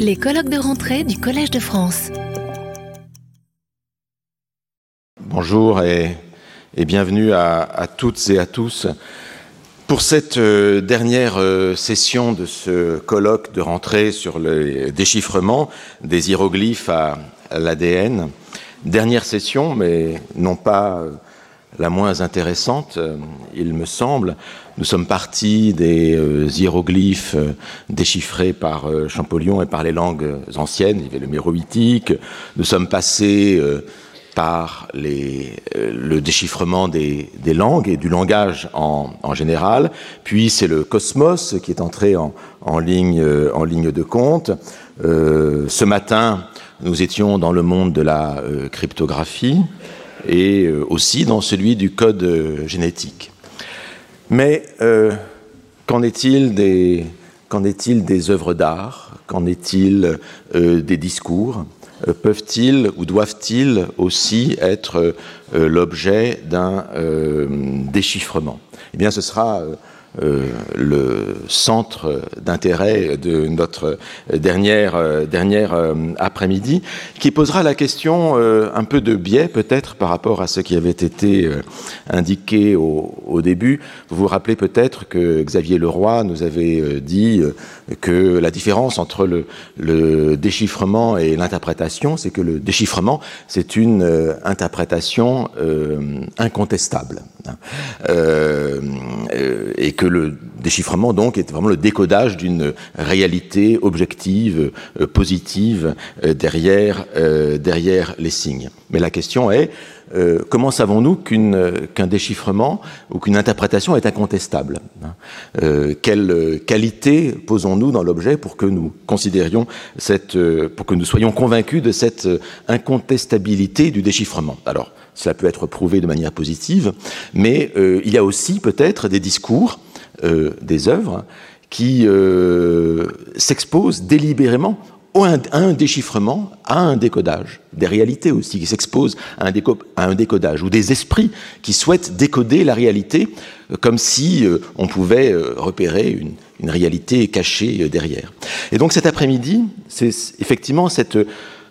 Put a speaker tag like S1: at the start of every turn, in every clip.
S1: Les colloques de rentrée du Collège de France.
S2: Bonjour et, bienvenue à, toutes et à tous. Pour cette euh, dernière euh, session de ce colloque de rentrée sur le déchiffrement des hiéroglyphes à, l'ADN, dernière session, mais non pas euh, la moins intéressante, il me semble. Nous sommes partis des hiéroglyphes déchiffrés par Champollion et par les langues anciennes, il y avait le méroïtique. Nous sommes passés par euh, le déchiffrement des, langues et du langage en, général. Puis c'est le cosmos qui est entré en, ligne, euh, de compte. Euh, ce matin, nous étions dans le monde de la euh, cryptographie et aussi dans celui du code génétique. Mais qu'en est-il des, qu'en est-il des œuvres d'art? Qu'en est-il des discours? Euh, peuvent-ils ou doivent-ils aussi être euh, l'objet d'un euh, déchiffrement? Eh bien, ce sera euh, le centre d'intérêt de notre dernière, euh, dernière euh, après-midi, qui posera la question un peu de biais peut-être par rapport à ce qui avait été indiqué au, début. Vous vous rappelez peut-être que Xavier Leroy nous avait dit que la différence entre le, le déchiffrement et l'interprétation, c'est que le déchiffrement, c'est une interprétation incontestable. Euh, et que le déchiffrement donc est vraiment le décodage d'une réalité objective, euh, positive euh, derrière, derrière les signes. Mais la question est comment savons-nous qu'un déchiffrement ou qu'une interprétation est incontestable hein? Quelle qualité posons-nous dans l'objet pour que nous considérions pour que nous soyons convaincus de cette incontestabilité du déchiffrement? Alors, cela peut être prouvé de manière positive, mais euh, il y a aussi peut-être des discours, euh, des œuvres, qui euh, s'exposent délibérément à un, déchiffrement, à un décodage, des réalités aussi qui s'exposent à, un décodage, ou des esprits qui souhaitent décoder la réalité comme si on pouvait repérer une, réalité cachée derrière. Et donc cet après-midi, c'est effectivement cette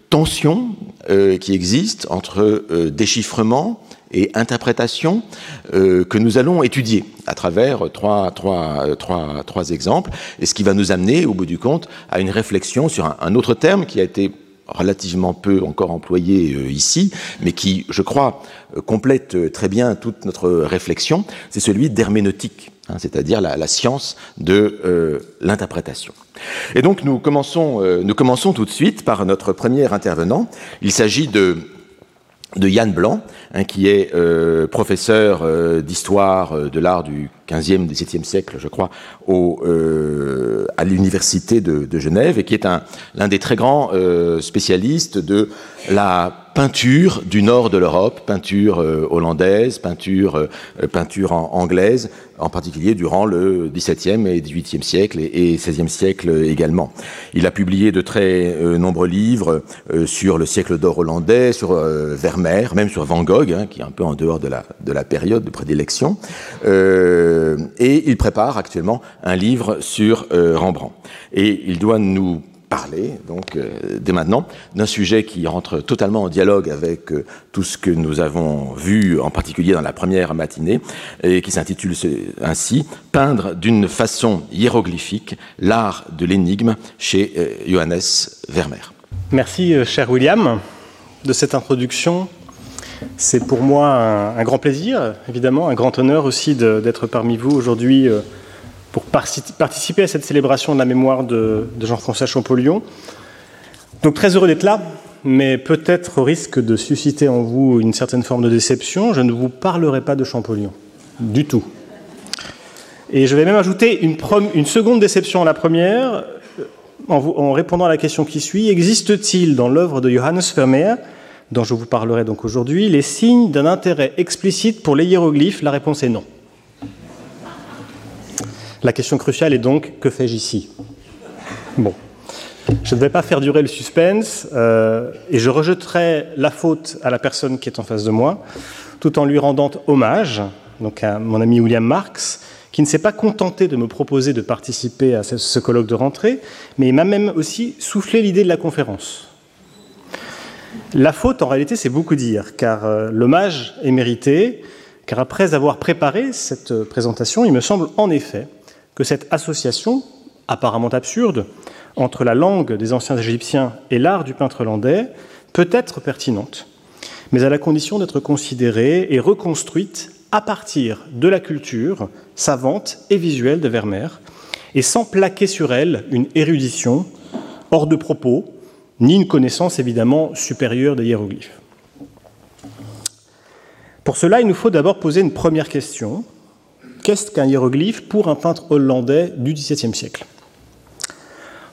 S2: tension euh, qui existe entre euh, déchiffrement et interprétation euh, que nous allons étudier à travers trois, trois, trois, trois, exemples, et ce qui va nous amener, au bout du compte, à une réflexion sur un, autre terme qui a été relativement peu encore employé euh, ici, mais qui, je crois, euh, complète très bien toute notre réflexion, c'est celui d'herméneutique, hein, c'est-à-dire la, la, science de euh, l'interprétation. Et donc nous commençons, euh, nous commençons tout de suite par notre premier intervenant. Il s'agit de de Yann Blanc, hein, qui est euh, professeur euh, d'histoire euh, de l'art du 15e, 17e siècle, je crois, à l'université de, Genève, et qui est l'un des très grands spécialistes de la peinture du nord de l'Europe, peinture euh, hollandaise, peinture, euh, peinture anglaise, en particulier durant le XVIIe et XVIIIe siècle et, XVIe siècle également. Il a publié de très euh, nombreux livres sur le siècle d'or hollandais, sur Vermeer, même sur Van Gogh, hein, qui est un peu en dehors de la, de la période de prédilection. et il prépare actuellement un livre sur Rembrandt. Et il doit nous parler, donc euh, dès maintenant, d'un sujet qui rentre totalement en dialogue avec euh, tout ce que nous avons vu, en particulier dans la première matinée, et qui s'intitule ainsi Peindre d'une façon hiéroglyphique l'art de l'énigme chez euh, Johannes Vermeer.
S3: Merci, cher William, de cette introduction. C'est pour moi un, grand plaisir, évidemment, un grand honneur aussi d'être parmi vous aujourd'hui. Euh, pour participer à cette célébration de la mémoire de, Jean-François Champollion. Donc très heureux d'être là, mais peut-être au risque de susciter en vous une certaine forme de déception, je ne vous parlerai pas de Champollion, du tout. Et je vais même ajouter une, seconde déception à la première, en, vous, en répondant à la question qui suit. Existe-t-il dans l'œuvre de Johannes Vermeer, dont je vous parlerai donc aujourd'hui, les signes d'un intérêt explicite pour les hiéroglyphes? La réponse est non. La question cruciale est donc que fais-je ici? Bon, je ne vais pas faire durer le suspense euh, et je rejetterai la faute à la personne qui est en face de moi, tout en lui rendant hommage, donc à mon ami William Marx, qui ne s'est pas contenté de me proposer de participer à ce colloque de rentrée, mais il m'a même aussi soufflé l'idée de la conférence. La faute, en réalité, c'est beaucoup dire, car euh, l'hommage est mérité, car après avoir préparé cette euh, présentation, il me semble en effet que cette association, apparemment absurde, entre la langue des anciens Égyptiens et l'art du peintre hollandais peut être pertinente, mais à la condition d'être considérée et reconstruite à partir de la culture savante et visuelle de Vermeer, et sans plaquer sur elle une érudition hors de propos, ni une connaissance évidemment supérieure des hiéroglyphes. Pour cela, il nous faut d'abord poser une première question. Qu'est-ce qu'un hiéroglyphe pour un peintre hollandais du XVIIe siècle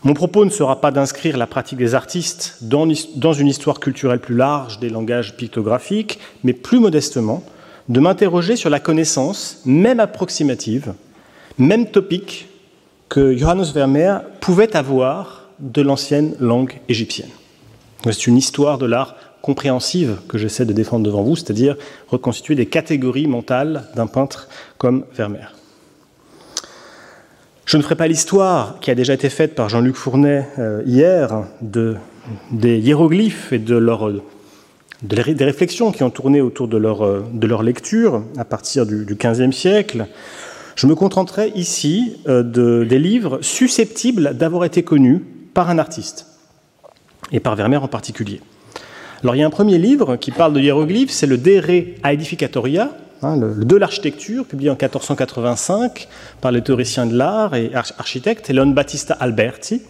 S3: Mon propos ne sera pas d'inscrire la pratique des artistes dans une histoire culturelle plus large des langages pictographiques, mais plus modestement, de m'interroger sur la connaissance, même approximative, même topique, que Johannes Vermeer pouvait avoir de l'ancienne langue égyptienne. C'est une histoire de l'art compréhensive que j'essaie de défendre devant vous, c'est-à-dire reconstituer des catégories mentales d'un peintre comme Vermeer. Je ne ferai pas l'histoire qui a déjà été faite par Jean-Luc Fournet euh, hier de, des hiéroglyphes et des réflexions qui ont tourné autour de leur, euh, lecture à partir du, XVe siècle. Je me contenterai ici euh, de, des livres susceptibles d'avoir été connus par un artiste, et par Vermeer en particulier. Alors il y a un premier livre qui parle de hiéroglyphes, c'est le De Re Aedificatoria, hein, de l'architecture, publié en 1485 par le théoricien de l'art et architecte Leon Battista Alberti,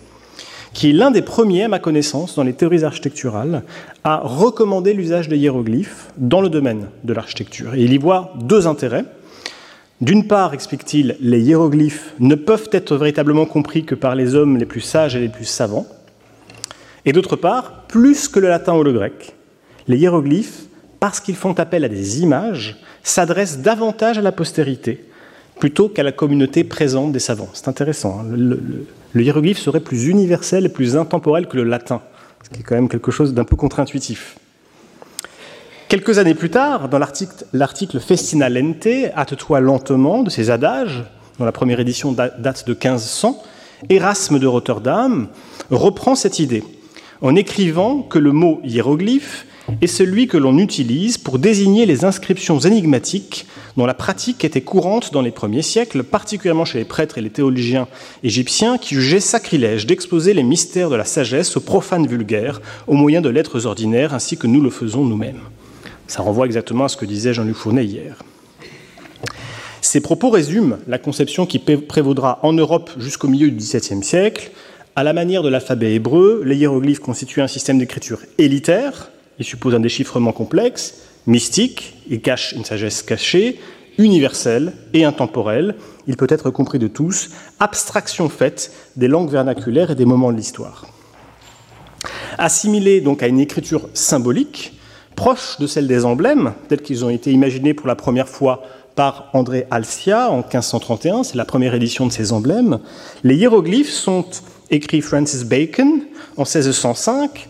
S3: qui est l'un des premiers, à ma connaissance, dans les théories architecturales, à recommander l'usage des hiéroglyphes dans le domaine de l'architecture. Il y voit deux intérêts. D'une part, explique-t-il, les hiéroglyphes ne peuvent être véritablement compris que par les hommes les plus sages et les plus savants. Et d'autre part, plus que le latin ou le grec, les hiéroglyphes, parce qu'ils font appel à des images, s'adressent davantage à la postérité plutôt qu'à la communauté présente des savants. C'est intéressant. Hein. le, le, hiéroglyphe serait plus universel et plus intemporel que le latin, ce qui est quand même quelque chose d'un peu contre-intuitif. Quelques années plus tard, dans l'article Festina Lente, Hâte-toi lentement, de ces adages, dont la première édition date de 1500, Erasme de Rotterdam reprend cette idée en écrivant que le mot hiéroglyphe est celui que l'on utilise pour désigner les inscriptions énigmatiques dont la pratique était courante dans les premiers siècles, particulièrement chez les prêtres et les théologiens égyptiens qui jugeaient sacrilège d'exposer les mystères de la sagesse aux profanes vulgaires au moyen de lettres ordinaires ainsi que nous le faisons nous-mêmes. Ça renvoie exactement à ce que disait Jean-Luc Fournet hier. Ces propos résument la conception qui prévaudra en Europe jusqu'au milieu du XVIIe siècle. À la manière de l'alphabet hébreu, les hiéroglyphes constituent un système d'écriture élitaire, il suppose un déchiffrement complexe, mystique, il cache une sagesse cachée, universelle et intemporelle, il peut être compris de tous, abstraction faite des langues vernaculaires et des moments de l'histoire. Assimilé donc à une écriture symbolique, proche de celle des emblèmes, tels qu'ils ont été imaginés pour la première fois par André Alcia en 1531, c'est la première édition de ces emblèmes. Les hiéroglyphes sont, écrit Francis Bacon en 1605,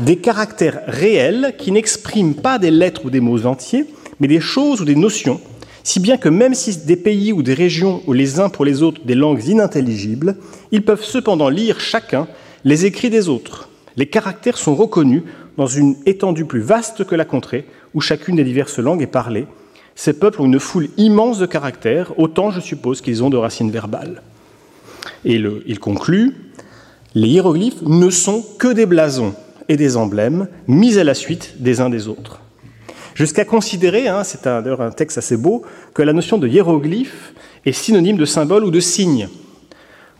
S3: des caractères réels qui n'expriment pas des lettres ou des mots entiers, mais des choses ou des notions, si bien que même si des pays ou des régions ou les uns pour les autres des langues inintelligibles, ils peuvent cependant lire chacun les écrits des autres. Les caractères sont reconnus dans une étendue plus vaste que la contrée, où chacune des diverses langues est parlée. Ces peuples ont une foule immense de caractères, autant je suppose qu'ils ont de racines verbales. Et il conclut, les hiéroglyphes ne sont que des blasons et des emblèmes mis à la suite des uns des autres. Jusqu'à considérer, hein, c'est d'ailleurs un texte assez beau, que la notion de hiéroglyphe est synonyme de symbole ou de signe.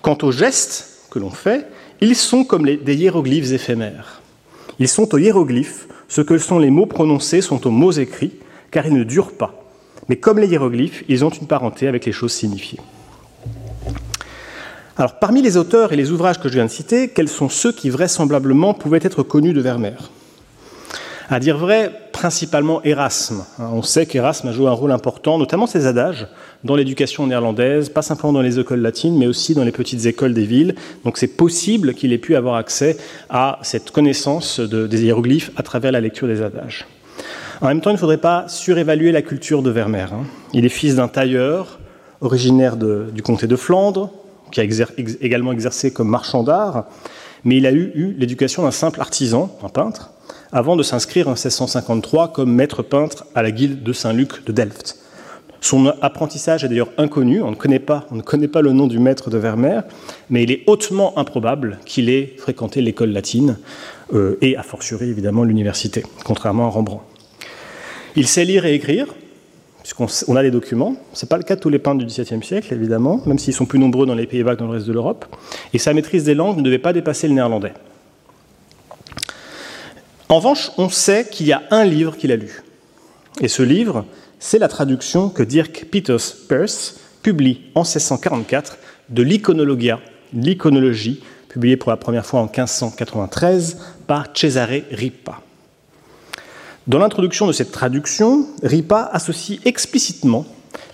S3: Quant aux gestes que l'on fait, ils sont comme des hiéroglyphes éphémères. Ils sont aux hiéroglyphes, ce que sont les mots prononcés sont aux mots écrits, car ils ne durent pas. Mais comme les hiéroglyphes, ils ont une parenté avec les choses signifiées. Alors, parmi les auteurs et les ouvrages que je viens de citer, quels sont ceux qui vraisemblablement pouvaient être connus de Vermeer? À dire vrai, principalement Erasme. On sait qu'Erasme a joué un rôle important, notamment ses adages, dans l'éducation néerlandaise, pas simplement dans les écoles latines, mais aussi dans les petites écoles des villes. Donc c'est possible qu'il ait pu avoir accès à cette connaissance des hiéroglyphes à travers la lecture des adages. En même temps, il ne faudrait pas surévaluer la culture de Vermeer. Hein. Il est fils d'un tailleur, originaire du comté de Flandre, qui a également exercé comme marchand d'art, mais il a eu, l'éducation d'un simple artisan, un peintre, avant de s'inscrire en 1653 comme maître peintre à la guilde de Saint-Luc de Delft. Son apprentissage est d'ailleurs inconnu, on ne, connaît pas, on ne connaît pas le nom du maître de Vermeer, mais il est hautement improbable qu'il ait fréquenté l'école latine euh, et, a fortiori, évidemment, l'université, contrairement à Rembrandt. Il sait lire et écrire, puisqu'on a des documents. Ce n'est pas le cas de tous les peintres du XVIIe siècle, évidemment, même s'ils sont plus nombreux dans les Pays-Bas que dans le reste de l'Europe. Et sa maîtrise des langues ne devait pas dépasser le néerlandais. En revanche, on sait qu'il y a un livre qu'il a lu. Et ce livre, c'est la traduction que Dirk Peters Peirce publie en 1644 de l'Iconologia, l'iconologie, publiée pour la première fois en 1593 par Cesare Ripa. Dans l'introduction de cette traduction, Ripa associe explicitement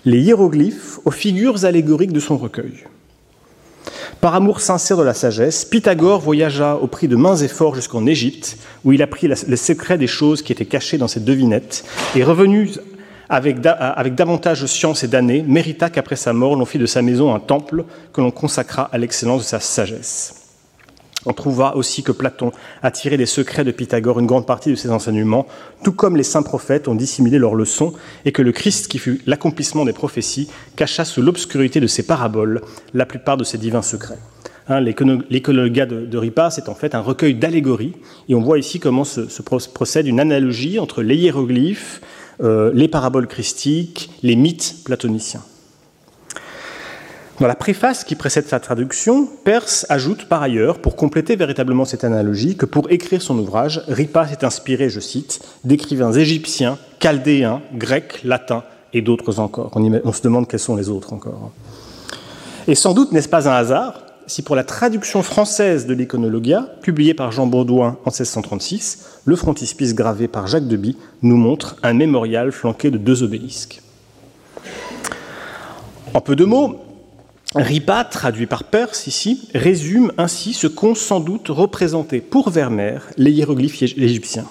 S3: les hiéroglyphes aux figures allégoriques de son recueil. Par amour sincère de la sagesse, Pythagore voyagea au prix de mains efforts jusqu'en Égypte, où il apprit le secret des choses qui étaient cachées dans ces devinettes, et revenu avec, avec davantage de science et d'années, mérita qu'après sa mort, l'on fit de sa maison un temple que l'on consacra à l'excellence de sa sagesse. On trouva aussi que Platon a tiré des secrets de Pythagore une grande partie de ses enseignements, tout comme les saints prophètes ont dissimulé leurs leçons, et que le Christ, qui fut l'accomplissement des prophéties, cacha sous l'obscurité de ses paraboles la plupart de ses divins secrets. Hein, L'écologia de, de, Ripa, c'est en fait un recueil d'allégories, et on voit ici comment se, se procède une analogie entre les hiéroglyphes, euh, les paraboles christiques, les mythes platoniciens. Dans la préface qui précède sa traduction, Perse ajoute par ailleurs, pour compléter véritablement cette analogie, que pour écrire son ouvrage, Ripa s'est inspiré, je cite, d'écrivains égyptiens, chaldéens, grecs, latins et d'autres encore. On, on, se demande quels sont les autres encore. Et sans doute n'est-ce pas un hasard si pour la traduction française de l'Iconologia, publiée par Jean Baudouin en 1636, le frontispice gravé par Jacques Deby nous montre un mémorial flanqué de deux obélisques. En peu de mots, Ripa, traduit par Perse ici, résume ainsi ce qu'ont sans doute représenté pour Vermeer les hiéroglyphes égyptiens.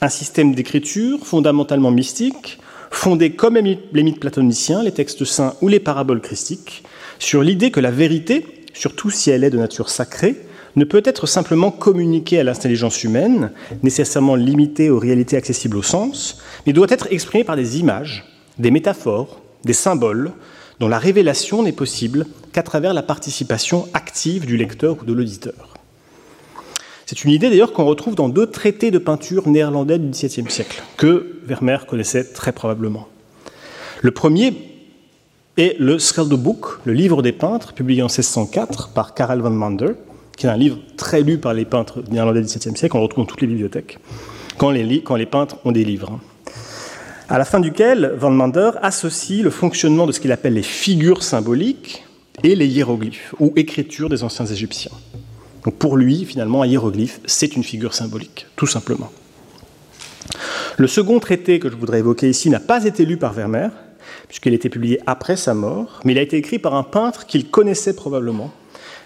S3: Un système d'écriture fondamentalement mystique, fondé comme les mythes platoniciens, les textes saints ou les paraboles christiques, sur l'idée que la vérité surtout si elle est de nature sacrée, ne peut être simplement communiquée à l'intelligence humaine, nécessairement limitée aux réalités accessibles au sens, mais doit être exprimée par des images, des métaphores, des symboles, dont la révélation n'est possible qu'à travers la participation active du lecteur ou de l'auditeur. C'est une idée d'ailleurs qu'on retrouve dans deux traités de peinture néerlandais du XVIIe siècle, que Vermeer connaissait très probablement. Le premier et le Schilderboek, le livre des peintres, publié en 1604 par Karel van Mander, qui est un livre très lu par les peintres néerlandais du XVIIe siècle, on retrouve dans toutes les bibliothèques, quand les peintres ont des livres. À la fin duquel Van Mander associe le fonctionnement de ce qu'il appelle les figures symboliques et les hiéroglyphes, ou écritures des anciens Égyptiens. Pour lui, finalement, un hiéroglyphe, c'est une figure symbolique, tout simplement. Le second traité que je voudrais évoquer ici n'a pas été lu par Vermeer, puisqu'il a été publié après sa mort, mais il a été écrit par un peintre qu'il connaissait probablement,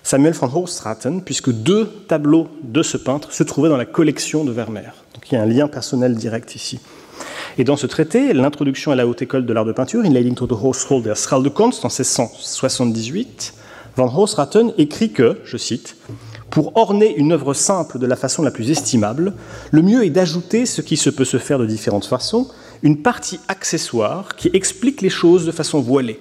S3: Samuel van Hoogstraten, puisque deux tableaux de ce peintre se trouvaient dans la collection de Vermeer. Donc il y a un lien personnel direct ici. Et dans ce traité, l'introduction à la haute école de l'art de peinture, Inleiding to the Hogeschool der Schilderkunst, en 1678, Van Hoogstraten écrit que, je cite, pour orner une œuvre simple de la façon la plus estimable, le mieux est d'ajouter ce qui se peut se faire de différentes façons, une partie accessoire qui explique les choses de façon voilée.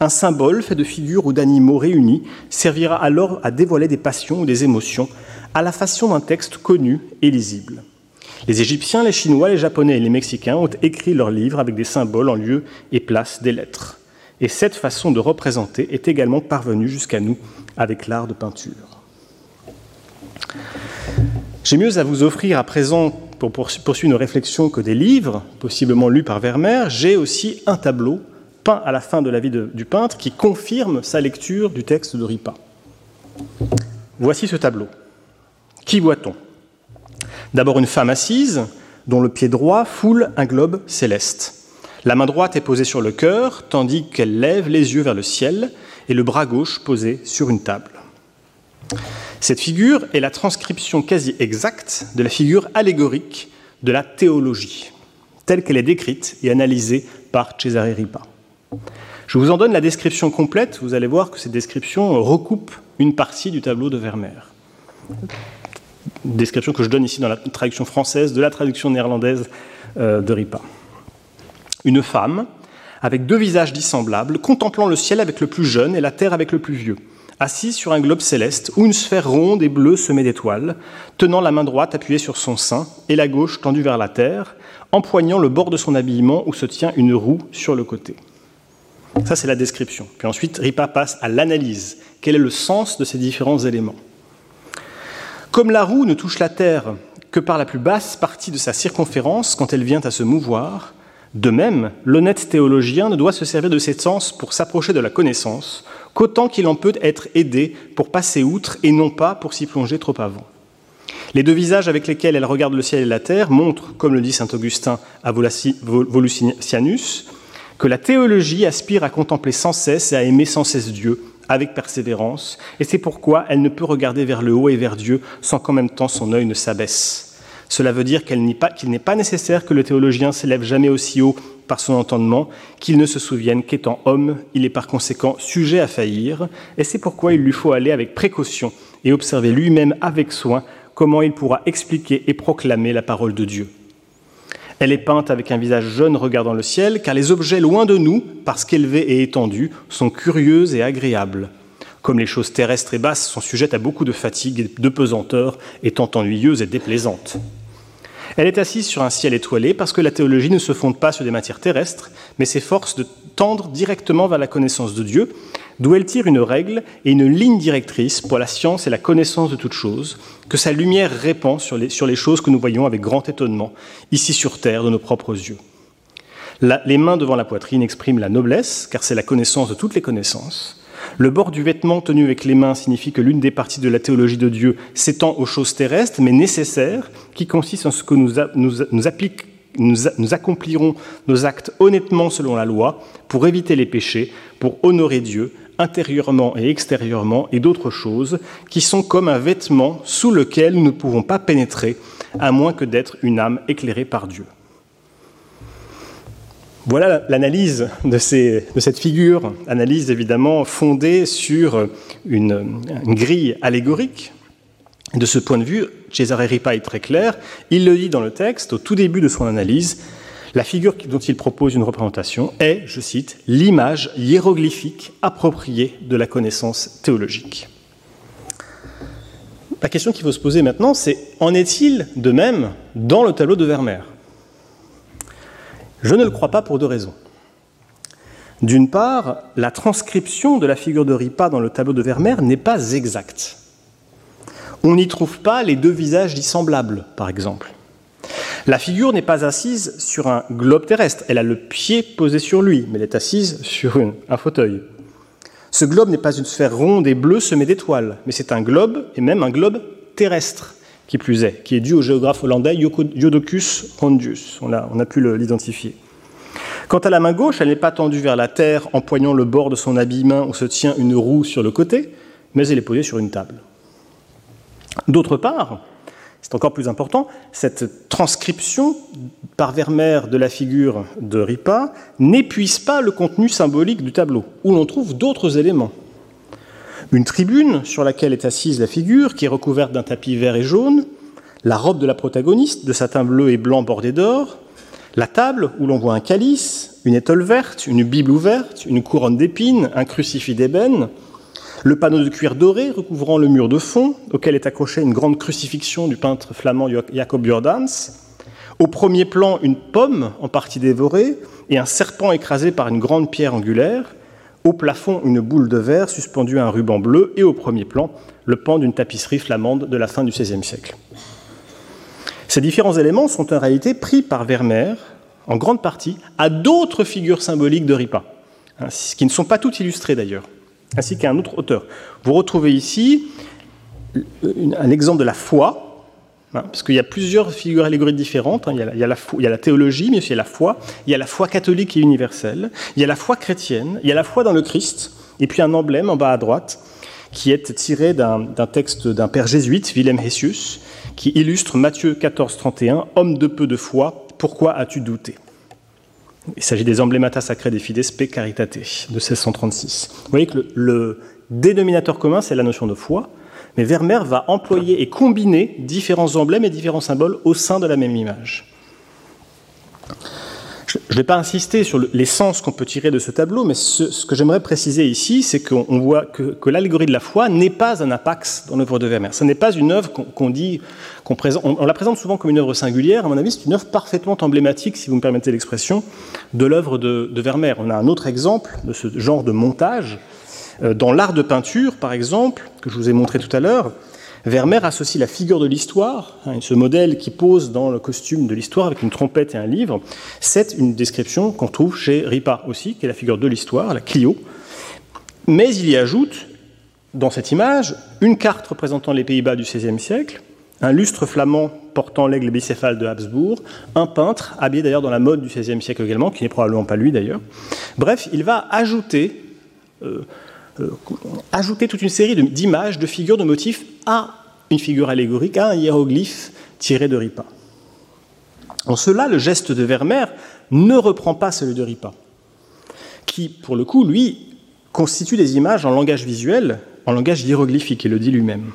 S3: Un symbole fait de figures ou d'animaux réunis servira alors à dévoiler des passions ou des émotions à la façon d'un texte connu et lisible. Les Égyptiens, les Chinois, les Japonais et les Mexicains ont écrit leurs livres avec des symboles en lieu et place des lettres. Et cette façon de représenter est également parvenue jusqu'à nous avec l'art de peinture. J'ai mieux à vous offrir à présent pour poursuivre une réflexion que des livres, possiblement lus par Vermeer, j'ai aussi un tableau peint à la fin de la vie du peintre qui confirme sa lecture du texte de Ripa. Voici ce tableau. Qui voit-on? D'abord une femme assise, dont le pied droit foule un globe céleste. La main droite est posée sur le cœur, tandis qu'elle lève les yeux vers le ciel, et le bras gauche posé sur une table. Cette figure est la transcription quasi exacte de la figure allégorique de la théologie, telle qu'elle est décrite et analysée par Cesare Ripa. Je vous en donne la description complète. Vous allez voir que cette description recoupe une partie du tableau de Vermeer. Description que je donne ici dans la traduction française de la traduction néerlandaise euh, de Ripa. Une femme avec deux visages dissemblables, contemplant le ciel avec le plus jeune et la terre avec le plus vieux, assise sur un globe céleste où une sphère ronde et bleue semée d'étoiles, tenant la main droite appuyée sur son sein et la gauche tendue vers la terre, empoignant le bord de son habillement où se tient une roue sur le côté. Ça, c'est la description. Puis ensuite, Ripa passe à l'analyse. Quel est le sens de ces différents éléments? Comme la roue ne touche la Terre que par la plus basse partie de sa circonférence quand elle vient à se mouvoir, de même, l'honnête théologien ne doit se servir de ses sens pour s'approcher de la connaissance qu'autant qu'il en peut être aidé pour passer outre et non pas pour s'y plonger trop avant. Les deux visages avec lesquels elle regarde le ciel et la terre montrent, comme le dit saint Augustin à Volusianus, que la théologie aspire à contempler sans cesse et à aimer sans cesse Dieu, avec persévérance, et c'est pourquoi elle ne peut regarder vers le haut et vers Dieu sans qu'en même temps son œil ne s'abaisse. Cela veut dire qu'il n'est pas, pas, nécessaire que le théologien s'élève jamais aussi haut par son entendement, qu'il ne se souvienne qu'étant homme, il est par conséquent sujet à faillir, et c'est pourquoi il lui faut aller avec précaution et observer lui-même avec soin comment il pourra expliquer et proclamer la parole de Dieu. Elle est peinte avec un visage jeune regardant le ciel, car les objets loin de nous, parce qu'élevés et étendus, sont curieux et agréables. Comme les choses terrestres et basses sont sujettes à beaucoup de fatigue et de pesanteur, étant ennuyeuses et déplaisantes. Elle est assise sur un ciel étoilé parce que la théologie ne se fonde pas sur des matières terrestres, mais s'efforce de tendre directement vers la connaissance de Dieu, d'où elle tire une règle et une ligne directrice pour la science et la connaissance de toutes choses, que sa lumière répand sur les, choses que nous voyons avec grand étonnement, ici sur terre, de nos propres yeux. les mains devant la poitrine expriment la noblesse, car c'est la connaissance de toutes les connaissances. Le bord du vêtement tenu avec les mains signifie que l'une des parties de la théologie de Dieu s'étend aux choses terrestres, mais nécessaires, qui consiste en ce que nous, accomplirons nos actes honnêtement selon la loi pour éviter les péchés, pour honorer Dieu intérieurement et extérieurement, et d'autres choses qui sont comme un vêtement sous lequel nous ne pouvons pas pénétrer, à moins que d'être une âme éclairée par Dieu. Voilà l'analyse de, cette figure, analyse évidemment fondée sur une, une grille allégorique de ce point de vue, Cesare Ripa est très clair. Il le dit dans le texte, au tout début de son analyse, la figure dont il propose une représentation est, je cite, l'image hiéroglyphique appropriée de la connaissance théologique. La question qu'il faut se poser maintenant, c'est en est-il de même dans le tableau de Vermeer? Je ne le crois pas pour deux raisons. D'une part, la transcription de la figure de Ripa dans le tableau de Vermeer n'est pas exacte. On n'y trouve pas les deux visages dissemblables, par exemple. La figure n'est pas assise sur un globe terrestre, elle a le pied posé sur lui, mais elle est assise sur un fauteuil. Ce globe n'est pas une sphère ronde et bleue semée d'étoiles, mais c'est un globe, et même un globe terrestre, qui plus est, qui est dû au géographe hollandais Jodocus Hondius. On a, on a pu l'identifier. Quant à la main gauche, elle n'est pas tendue vers la terre, empoignant le bord de son habillement où se tient une roue sur le côté, mais elle est posée sur une table. D'autre part, c'est encore plus important, cette transcription par Vermeer de la figure de Ripa n'épuise pas le contenu symbolique du tableau, où l'on trouve d'autres éléments. Une tribune sur laquelle est assise la figure, qui est recouverte d'un tapis vert et jaune, la robe de la protagoniste, de satin bleu et blanc bordé d'or, la table où l'on voit un calice, une étole verte, une Bible ouverte, une couronne d'épines, un crucifix d'ébène, le panneau de cuir doré recouvrant le mur de fond, auquel est accrochée une grande crucifixion du peintre flamand Jacob Jordans. Au premier plan, une pomme en partie dévorée et un serpent écrasé par une grande pierre angulaire. Au plafond, une boule de verre suspendue à un ruban bleu. Et au premier plan, le pan d'une tapisserie flamande de la fin du XVIe siècle. Ces différents éléments sont en réalité pris par Vermeer, en grande partie, à d'autres figures symboliques de Ripa, hein, qui ne sont pas toutes illustrées d'ailleurs ainsi qu'un autre auteur. Vous retrouvez ici un exemple de la foi, hein, parce qu'il y a plusieurs figures allégoriques différentes. Il, y a, la, il, y a la, théologie, mais aussi il y a la foi. Il y a la foi catholique et universelle. Il y a la foi chrétienne. Il y a la foi dans le Christ. Et puis un emblème en bas à droite qui est tiré d'un texte d'un père jésuite, Willem Hessius, qui illustre Matthieu 14, 31, Homme de peu de foi, pourquoi as-tu douté? Il s'agit des emblemata sacrés des fides spe caritate de 1636. Vous voyez que le, le dénominateur commun, c'est la notion de foi, mais Vermeer va employer et combiner différents emblèmes et différents symboles au sein de la même image. Je ne vais pas insister sur les sens qu'on peut tirer de ce tableau, mais ce, que j'aimerais préciser ici, c'est qu'on voit que, l'allégorie de la foi n'est pas un apax dans l'œuvre de Vermeer. Ce n'est pas une œuvre qu'on qu dit, qu'on présente, on, la présente souvent comme une œuvre singulière. À mon avis, c'est une œuvre parfaitement emblématique, si vous me permettez l'expression, de l'œuvre de, de, Vermeer. On a un autre exemple de ce genre de montage euh, dans l'art de peinture, par exemple, que je vous ai montré tout à l'heure. Vermeer associe la figure de l'histoire, hein, ce modèle qui pose dans le costume de l'histoire avec une trompette et un livre. C'est une description qu'on trouve chez Ripa aussi, qui est la figure de l'histoire, la Clio. Mais il y ajoute, dans cette image, une carte représentant les Pays-Bas du XVIe siècle, un lustre flamand portant l'aigle bicéphale de Habsbourg, un peintre, habillé d'ailleurs dans la mode du XVIe siècle également, qui n'est probablement pas lui d'ailleurs. Bref, il va ajouter. Euh, ajouter toute une série d'images, de, de, figures, de motifs à une figure allégorique, à un hiéroglyphe tiré de Ripa. En cela, le geste de Vermeer ne reprend pas celui de Ripa, qui, pour le coup, lui, constitue des images en langage visuel, en langage hiéroglyphique, il le dit lui-même,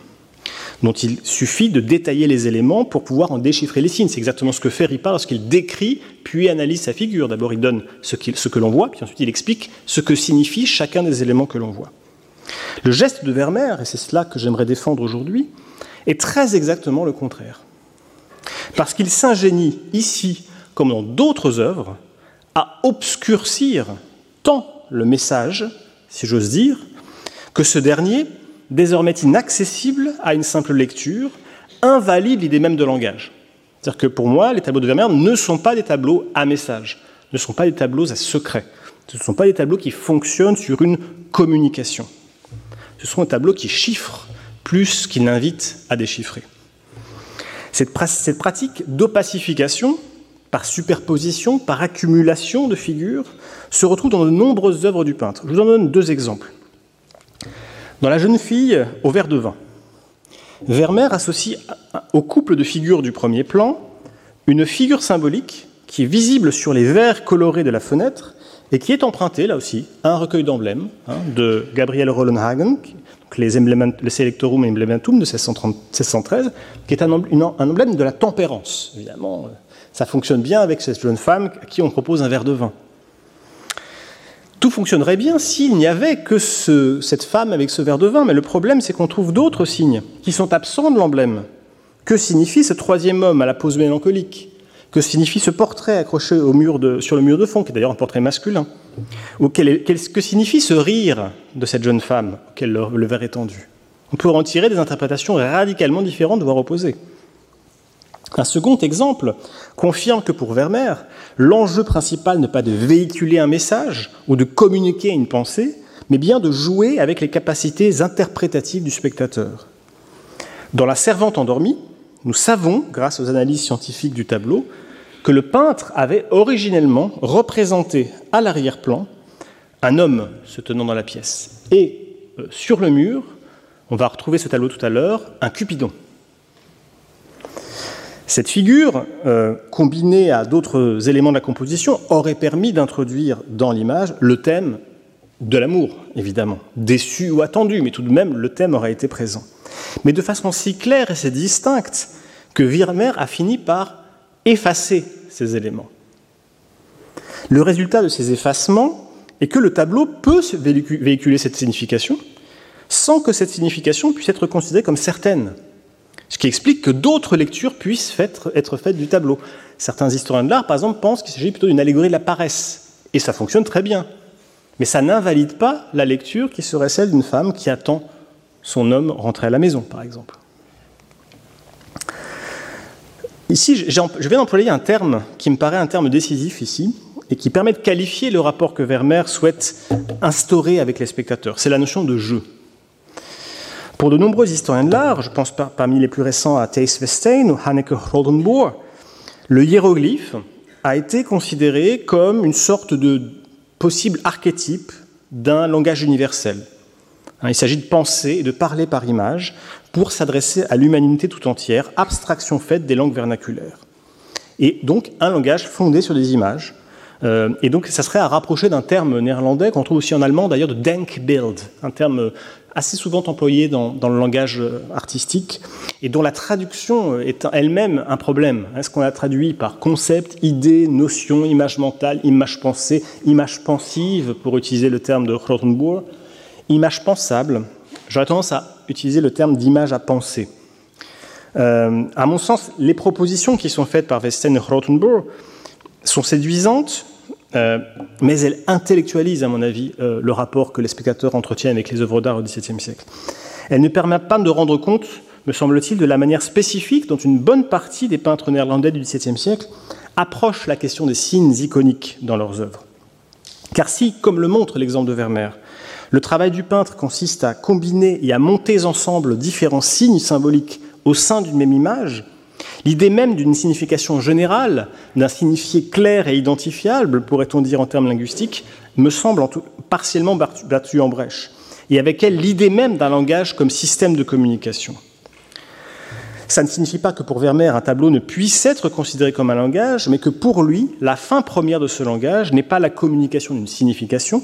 S3: dont il suffit de détailler les éléments pour pouvoir en déchiffrer les signes. C'est exactement ce que fait Ripa lorsqu'il décrit puis analyse sa figure. D'abord, il donne ce, ce que l'on voit, puis ensuite il explique ce que signifie chacun des éléments que l'on voit. Le geste de Vermeer, et c'est cela que j'aimerais défendre aujourd'hui, est très exactement le contraire. Parce qu'il s'ingénie ici, comme dans d'autres œuvres, à obscurcir tant le message, si j'ose dire, que ce dernier, désormais inaccessible à une simple lecture, invalide l'idée même de langage. C'est-à-dire que pour moi, les tableaux de Vermeer ne sont pas des tableaux à message, ne sont pas des tableaux à secret, ce ne sont pas des tableaux qui fonctionnent sur une communication. Ce sont des tableaux qui chiffrent plus qu'ils n'invitent à déchiffrer. Cette, cette pratique d'opacification, par superposition, par accumulation de figures, se retrouve dans de nombreuses œuvres du peintre. Je vous en donne deux exemples. Dans La jeune fille au verre de vin, Vermeer associe au couple de figures du premier plan une figure symbolique qui est visible sur les verres colorés de la fenêtre et qui est empruntée, là aussi, à un recueil d'emblèmes hein, de Gabriel Rollenhagen, les, les Selectorum Emblematum de 1630, 1613, qui est un emblème de la tempérance. Évidemment, ça fonctionne bien avec cette jeune femme à qui on propose un verre de vin. Tout fonctionnerait bien s'il n'y avait que ce, cette femme avec ce verre de vin, mais le problème c'est qu'on trouve d'autres signes qui sont absents de l'emblème. Que signifie ce troisième homme à la pose mélancolique? Que signifie ce portrait accroché au mur sur le mur de fond, qui est d'ailleurs un portrait masculin? Ou que signifie ce rire de cette jeune femme auquel le, le verre est tendu? On peut en tirer des interprétations radicalement différentes, voire opposées. Un second exemple confirme que pour Vermeer, l'enjeu principal n'est pas de véhiculer un message ou de communiquer une pensée, mais bien de jouer avec les capacités interprétatives du spectateur. Dans La Servante endormie, nous savons, grâce aux analyses scientifiques du tableau, que le peintre avait originellement représenté à l'arrière-plan un homme se tenant dans la pièce. Et euh, sur le mur, on va retrouver ce tableau tout à l'heure, un Cupidon. Cette figure, euh, combinée à d'autres éléments de la composition, aurait permis d'introduire dans l'image le thème de l'amour, évidemment, déçu ou attendu, mais tout de même, le thème aurait été présent. Mais de façon si claire et si distincte que Vermeer a fini par effacer ces éléments. Le résultat de ces effacements est que le tableau peut véhiculer cette signification sans que cette signification puisse être considérée comme certaine. Ce qui explique que d'autres lectures puissent être, faites du tableau. Certains historiens de l'art, par exemple, pensent qu'il s'agit plutôt d'une allégorie de la paresse. Et ça fonctionne très bien. Mais ça n'invalide pas la lecture qui serait celle d'une femme qui attend son homme rentrer à la maison, par exemple. Ici, je viens d'employer un terme qui me paraît un terme décisif ici, et qui permet de qualifier le rapport que Vermeer souhaite instaurer avec les spectateurs. C'est la notion de jeu. Pour de nombreux historiens de l'art, je pense par, parmi les plus récents à Thijs Westein ou Hanneke Roldenboer, le hiéroglyphe a été considéré comme une sorte de possible archétype d'un langage universel. Il s'agit de penser et de parler par image pour s'adresser à l'humanité tout entière, abstraction faite des langues vernaculaires. Et donc un langage fondé sur des images, Euh, et donc, ça serait à rapprocher d'un terme néerlandais qu'on trouve aussi en allemand, d'ailleurs, de Denkbild, un terme assez souvent employé dans, le langage artistique et dont la traduction est elle-même un problème. Est-ce qu'on la traduit par concept, idée, notion, image mentale, image pensée, image pensive, pour utiliser le terme de Rothenburg, image pensable J'aurais tendance à utiliser le terme d'image à penser. Euh, à mon sens, les propositions qui sont faites par Westen et Rothenburg sont séduisantes, euh, mais elles intellectualisent, à mon avis, euh, le rapport que les spectateurs entretiennent avec les œuvres d'art au XVIIe siècle. Elles ne permettent pas de rendre compte, me semble-t-il, de la manière spécifique dont une bonne partie des peintres néerlandais du XVIIe siècle approchent la question des signes iconiques dans leurs œuvres. Car si, comme le montre l'exemple de Vermeer, le travail du peintre consiste à combiner et à monter ensemble différents signes symboliques au sein d'une même image, l'idée même d'une signification générale, d'un signifié clair et identifiable, pourrait-on dire en termes linguistiques, me semble partiellement battue en brèche, et avec elle l'idée même d'un langage comme système de communication. Ça ne signifie pas que pour Vermeer, un tableau ne puisse être considéré comme un langage, mais que pour lui, la fin première de ce langage n'est pas la communication d'une signification,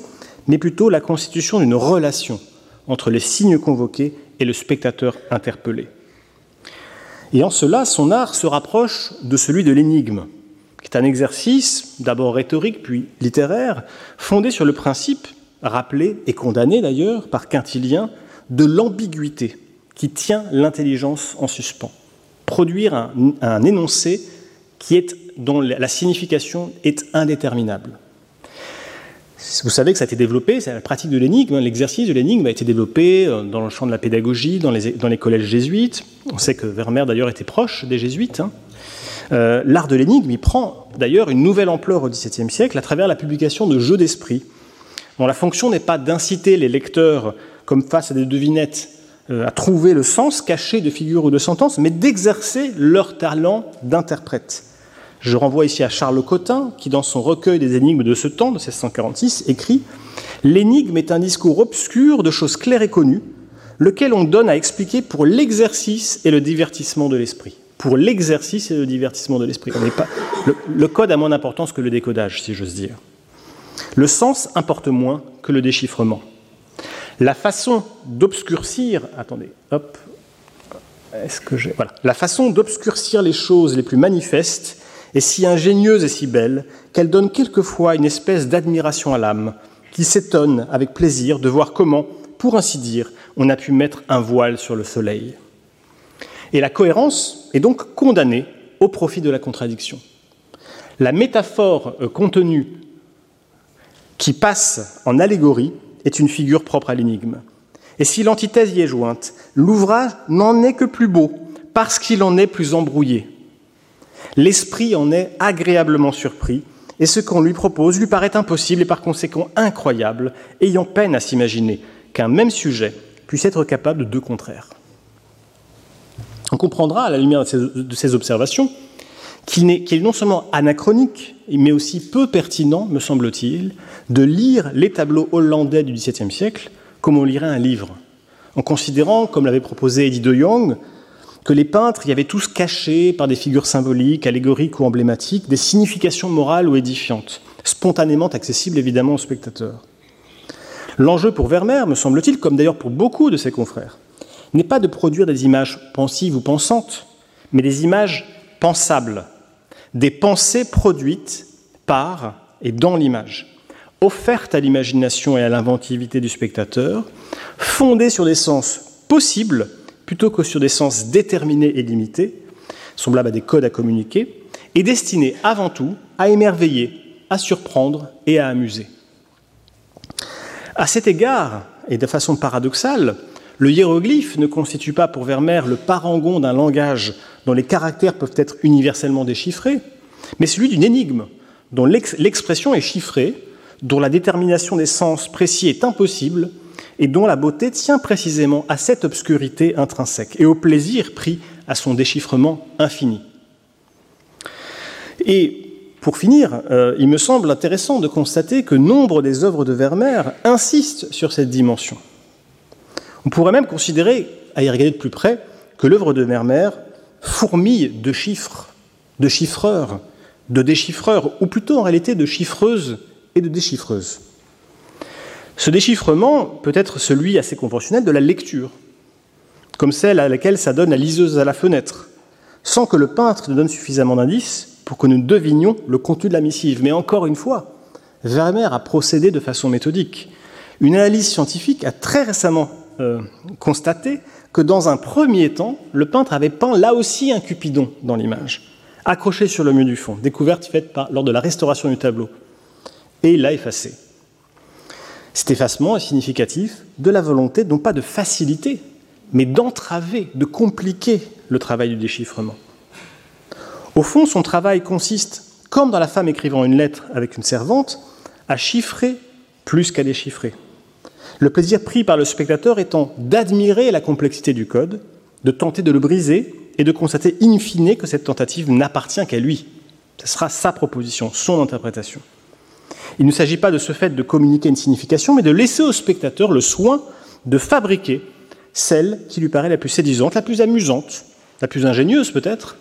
S3: mais plutôt la constitution d'une relation entre les signes convoqués et le spectateur interpellé. Et en cela, son art se rapproche de celui de l'énigme, qui est un exercice d'abord rhétorique puis littéraire, fondé sur le principe, rappelé et condamné d'ailleurs par Quintilien, de l'ambiguïté qui tient l'intelligence en suspens. Produire un, énoncé dont la signification est indéterminable. Vous savez que ça a été développé, c'est la pratique de l'énigme, l'exercice de l'énigme a été développé euh, dans le champ de la pédagogie, dans les, collèges jésuites. On sait que Vermeer d'ailleurs était proche des jésuites. Hein. Euh, l'art de l'énigme, prend d'ailleurs une nouvelle ampleur au XVIIe siècle à travers la publication de jeux d'esprit, dont la fonction n'est pas d'inciter les lecteurs, comme face à des devinettes, euh, à trouver le sens caché de figures ou de sentences, mais d'exercer leur talent d'interprète. Je renvoie ici à Charles Cotin, qui, dans son recueil des énigmes de ce temps, de 1646, écrit L'énigme est un discours obscur de choses claires et connues, lequel on donne à expliquer pour l'exercice et le divertissement de l'esprit. Pour l'exercice et le divertissement de l'esprit. Le, code a moins d'importance que le décodage, si j'ose dire. Le sens importe moins que le déchiffrement. La façon d'obscurcir, attendez, hop, est-ce que j'ai, voilà, la façon d'obscurcir les choses les plus manifestes est si ingénieuse et si belle qu'elle donne quelquefois une espèce d'admiration à l'âme, qui s'étonne avec plaisir de voir comment, pour ainsi dire, on a pu mettre un voile sur le soleil. Et la cohérence est donc condamnée au profit de la contradiction. La métaphore euh, contenue qui passe en allégorie est une figure propre à l'énigme. Et si l'antithèse y est jointe, l'ouvrage n'en est que plus beau, parce qu'il en est plus embrouillé. L'esprit en est agréablement surpris, et ce qu'on lui propose lui paraît impossible et par conséquent incroyable, ayant peine à s'imaginer qu'un même sujet puisse être capable de deux contraires. On comprendra, à la lumière de ces, observations, qu'il est, non seulement anachronique, mais aussi peu pertinent, me semble-t-il, de lire les tableaux hollandais du XVIIe siècle comme on lirait un livre, en considérant, comme l'avait proposé Eddie de Jong, que les peintres y avaient tous caché par des figures symboliques, allégoriques ou emblématiques, des significations morales ou édifiantes, spontanément accessibles évidemment aux spectateurs. L'enjeu pour Vermeer, me semble-t-il, comme d'ailleurs pour beaucoup de ses confrères, n'est pas de produire des images pensives ou pensantes, mais des images pensables, des pensées produites par et dans l'image, offertes à l'imagination et à l'inventivité du spectateur, fondées sur des sens possibles plutôt que sur des sens déterminés et limités, semblables à des codes à communiquer, est destiné avant tout à émerveiller, à surprendre et à amuser. À cet égard, et de façon paradoxale, le hiéroglyphe ne constitue pas pour Vermeer le parangon d'un langage dont les caractères peuvent être universellement déchiffrés, mais celui d'une énigme dont l'expression est chiffrée, dont la détermination des sens précis est impossible et dont la beauté tient précisément à cette obscurité intrinsèque et au plaisir pris à son déchiffrement infini. Et pour finir, euh, il me semble intéressant de constater que nombre des œuvres de Vermeer insistent sur cette dimension. On pourrait même considérer, à y regarder de plus près, que l'œuvre de Vermeer fourmille de chiffres, de chiffreurs, de déchiffreurs, ou plutôt en réalité de chiffreuses et de déchiffreuses. Ce déchiffrement peut être celui assez conventionnel de la lecture, comme celle à laquelle ça donne la liseuse à la fenêtre, sans que le peintre ne donne suffisamment d'indices pour que nous devinions le contenu de la missive. Mais encore une fois, Vermeer a procédé de façon méthodique. Une analyse scientifique a très récemment euh, constaté que dans un premier temps, le peintre avait peint là aussi un Cupidon dans l'image, accroché sur le mur du fond, découverte faite lors de la restauration du tableau. Et il l'a effacé. Cet effacement est significatif de la volonté non pas de faciliter, mais d'entraver, de compliquer le travail du déchiffrement. Au fond, son travail consiste, comme dans la femme écrivant une lettre avec une servante, à chiffrer plus qu'à déchiffrer. Le plaisir pris par le spectateur étant d'admirer la complexité du code, de tenter de le briser et de constater in fine que cette tentative n'appartient qu'à lui. Ce sera sa proposition, son interprétation. Il ne s'agit pas de ce fait de communiquer une signification, mais de laisser au spectateur le soin de fabriquer celle qui lui paraît la plus séduisante, la plus amusante, la plus ingénieuse peut-être,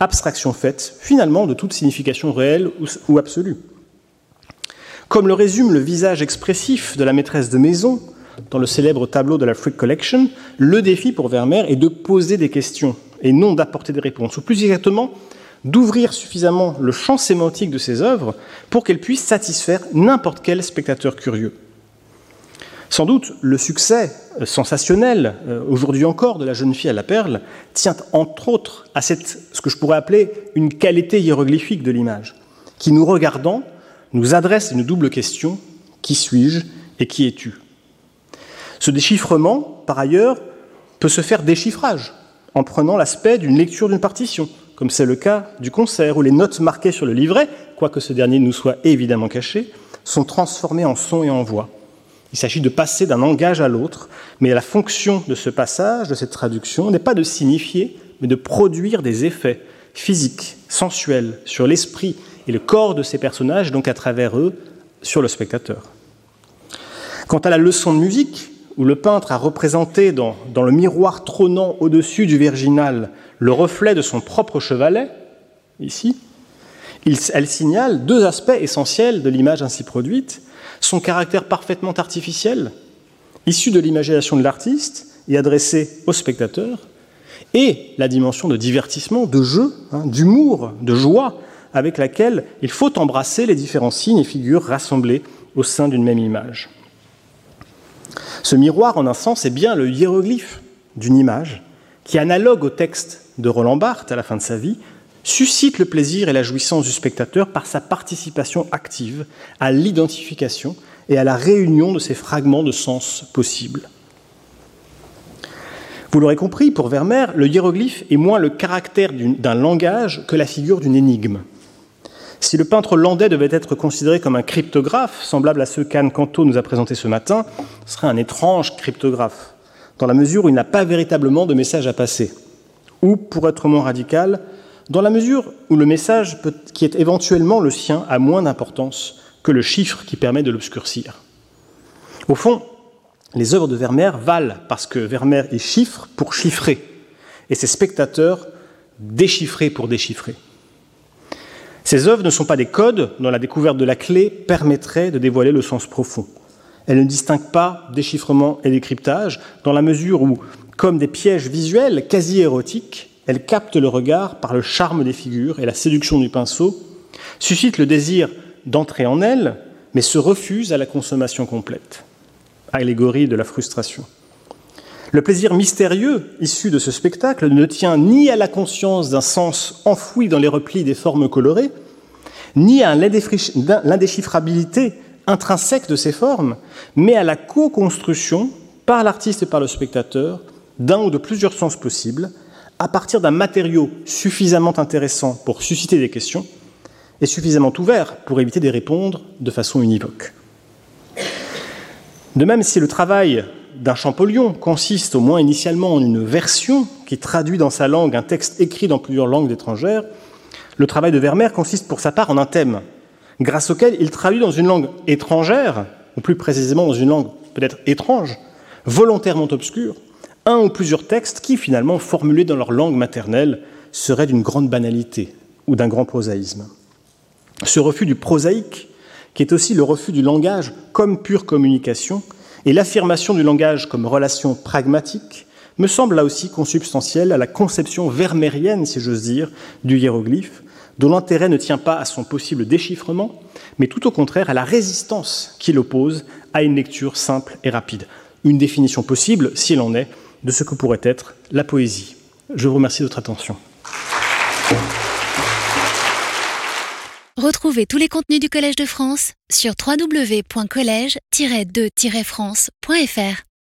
S3: abstraction faite finalement de toute signification réelle ou absolue. Comme le résume le visage expressif de la maîtresse de maison dans le célèbre tableau de la Freak Collection, le défi pour Vermeer est de poser des questions et non d'apporter des réponses, ou plus exactement d'ouvrir suffisamment le champ sémantique de ses œuvres pour qu'elles puissent satisfaire n'importe quel spectateur curieux. Sans doute, le succès euh, sensationnel, euh, aujourd'hui encore, de la jeune fille à la perle, tient entre autres à ce que je pourrais appeler une qualité hiéroglyphique de l'image, qui, nous regardant, nous adresse une double question. Qui suis-je et qui es-tu? Ce déchiffrement, par ailleurs, peut se faire déchiffrage, en prenant l'aspect d'une lecture d'une partition, comme c'est le cas du concert, où les notes marquées sur le livret, quoique ce dernier nous soit évidemment caché, sont transformées en son et en voix. Il s'agit de passer d'un langage à l'autre, mais la fonction de ce passage, de cette traduction, n'est pas de signifier, mais de produire des effets physiques, sensuels, sur l'esprit et le corps de ces personnages, donc à travers eux, sur le spectateur. Quant à la leçon de musique, où le peintre a représenté dans, dans le miroir trônant au-dessus du virginal le reflet de son propre chevalet, ici, elle signale deux aspects essentiels de l'image ainsi produite, son caractère parfaitement artificiel, issu de l'imagination de l'artiste et adressé au spectateur, et la dimension de divertissement, de jeu, hein, d'humour, de joie, avec laquelle il faut embrasser les différents signes et figures rassemblés au sein d'une même image. Ce miroir, en un sens, est bien le hiéroglyphe d'une image qui, analogue au texte de Roland Barthes à la fin de sa vie, suscite le plaisir et la jouissance du spectateur par sa participation active à l'identification et à la réunion de ces fragments de sens possibles. Vous l'aurez compris, pour Vermeer, le hiéroglyphe est moins le caractère d'un langage que la figure d'une énigme. Si le peintre landais devait être considéré comme un cryptographe, semblable à ceux qu'Anne Canto nous a présentés ce matin, ce serait un étrange cryptographe, dans la mesure où il n'a pas véritablement de message à passer. Ou, pour être moins radical, dans la mesure où le message qui est éventuellement le sien a moins d'importance que le chiffre qui permet de l'obscurcir. Au fond, les œuvres de Vermeer valent parce que Vermeer est chiffre pour chiffrer, et ses spectateurs déchiffrer pour déchiffrer. Ces œuvres ne sont pas des codes dont la découverte de la clé permettrait de dévoiler le sens profond. Elles ne distinguent pas déchiffrement et décryptage, dans la mesure où, comme des pièges visuels quasi érotiques, elle capte le regard par le charme des figures et la séduction du pinceau, suscite le désir d'entrer en elle, mais se refuse à la consommation complète. Allégorie de la frustration. Le plaisir mystérieux issu de ce spectacle ne tient ni à la conscience d'un sens enfoui dans les replis des formes colorées, ni à l'indéchiffrabilité intrinsèque de ces formes, mais à la co-construction par l'artiste et par le spectateur d'un ou de plusieurs sens possibles, à partir d'un matériau suffisamment intéressant pour susciter des questions et suffisamment ouvert pour éviter de répondre de façon univoque. De même, si le travail d'un Champollion consiste au moins initialement en une version qui traduit dans sa langue un texte écrit dans plusieurs langues étrangères, le travail de Vermeer consiste pour sa part en un thème, grâce auquel il traduit dans une langue étrangère, ou plus précisément dans une langue peut-être étrange, volontairement obscure, un ou plusieurs textes qui, finalement, formulés dans leur langue maternelle, seraient d'une grande banalité ou d'un grand prosaïsme. Ce refus du prosaïque, qui est aussi le refus du langage comme pure communication, et l'affirmation du langage comme relation pragmatique, me semble là aussi consubstantiel à la conception vermérienne, si j'ose dire, du hiéroglyphe, dont l'intérêt ne tient pas à son possible déchiffrement, mais tout au contraire à la résistance qu'il oppose à une lecture simple et rapide. Une définition possible, s'il en est, de ce que pourrait être la poésie. Je vous remercie de votre attention.
S1: Retrouvez tous les contenus du Collège de France sur www.colège-2-france.fr.